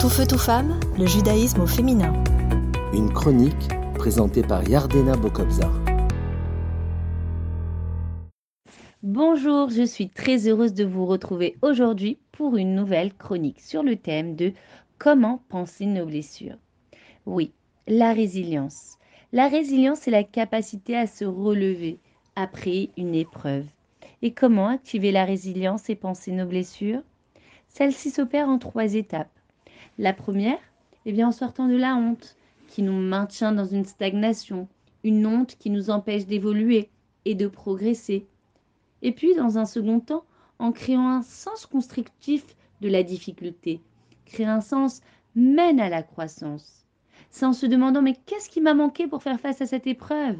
Tout feu, tout femme, le judaïsme au féminin. Une chronique présentée par Yardena Bokobzar. Bonjour, je suis très heureuse de vous retrouver aujourd'hui pour une nouvelle chronique sur le thème de comment penser nos blessures. Oui, la résilience. La résilience, c'est la capacité à se relever après une épreuve. Et comment activer la résilience et penser nos blessures? Celle-ci s'opère en trois étapes. La première, eh bien, en sortant de la honte, qui nous maintient dans une stagnation, une honte qui nous empêche d'évoluer et de progresser. Et puis, dans un second temps, en créant un sens constructif de la difficulté. Créer un sens mène à la croissance. C'est en se demandant mais qu'est-ce qui m'a manqué pour faire face à cette épreuve?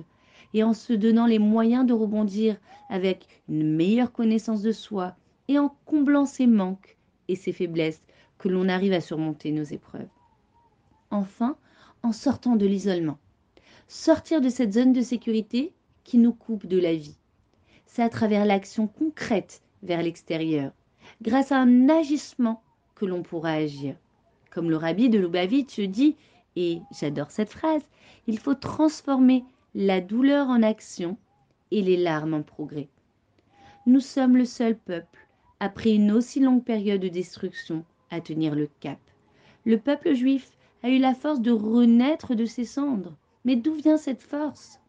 Et en se donnant les moyens de rebondir avec une meilleure connaissance de soi et en comblant ses manques et ses faiblesses que l'on arrive à surmonter nos épreuves. Enfin, en sortant de l'isolement. Sortir de cette zone de sécurité qui nous coupe de la vie. C'est à travers l'action concrète vers l'extérieur, grâce à un agissement que l'on pourra agir. Comme le rabbi de Lubavitch dit, et j'adore cette phrase, il faut transformer la douleur en action et les larmes en progrès. Nous sommes le seul peuple, après une aussi longue période de destruction, à tenir le cap. Le peuple juif a eu la force de renaître de ses cendres. Mais d'où vient cette force?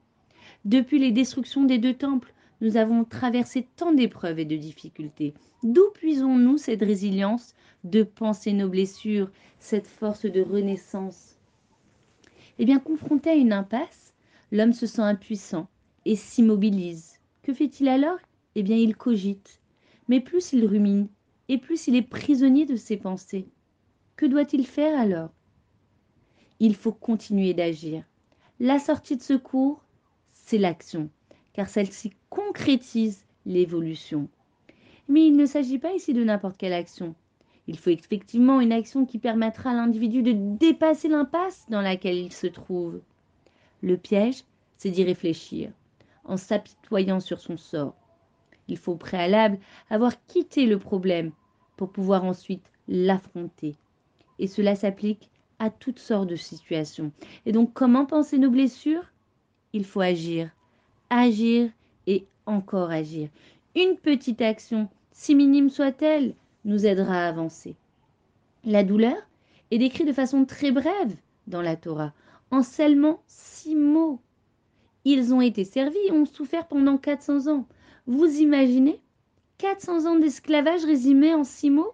Depuis les destructions des deux temples, nous avons traversé tant d'épreuves et de difficultés. D'où puisons-nous cette résilience de penser nos blessures, cette force de renaissance? Eh bien, confronté à une impasse, l'homme se sent impuissant et s'immobilise. Que fait-il alors? Eh bien, il cogite. Mais plus il rumine, et plus il est prisonnier de ses pensées. Que doit-il faire alors? Il faut continuer d'agir. La sortie de secours, c'est l'action, car celle-ci concrétise l'évolution. Mais il ne s'agit pas ici de n'importe quelle action. Il faut effectivement une action qui permettra à l'individu de dépasser l'impasse dans laquelle il se trouve. Le piège, c'est d'y réfléchir, en s'apitoyant sur son sort. Il faut au préalable avoir quitté le problème pour pouvoir ensuite l'affronter. Et cela s'applique à toutes sortes de situations. Et donc, comment penser nos blessures? Il faut agir, agir et encore agir. Une petite action, si minime soit-elle, nous aidera à avancer. La douleur est décrite de façon très brève dans la Torah, en seulement six mots. Ils ont été servis ont souffert pendant 400 ans. Vous imaginez 400 ans d'esclavage résumés en six mots?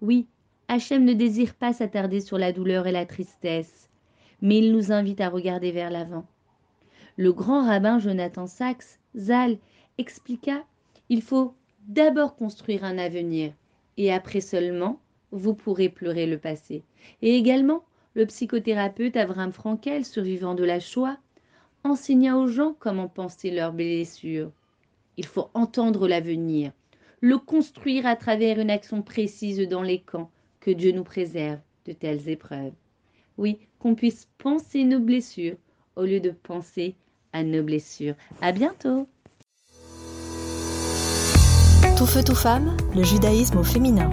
Oui, Hachem ne désire pas s'attarder sur la douleur et la tristesse, mais il nous invite à regarder vers l'avant. Le grand rabbin Jonathan Sachs, Zal, expliqua Il faut d'abord construire un avenir, et après seulement, vous pourrez pleurer le passé. Et également, le psychothérapeute Avram Frankel, survivant de la Shoah, enseigna aux gens comment penser leurs blessures. Il faut entendre l'avenir, le construire à travers une action précise dans les camps, que Dieu nous préserve de telles épreuves. Oui, qu'on puisse penser nos blessures au lieu de penser à nos blessures. À bientôt. Tout feu, tout femme, le judaïsme au féminin.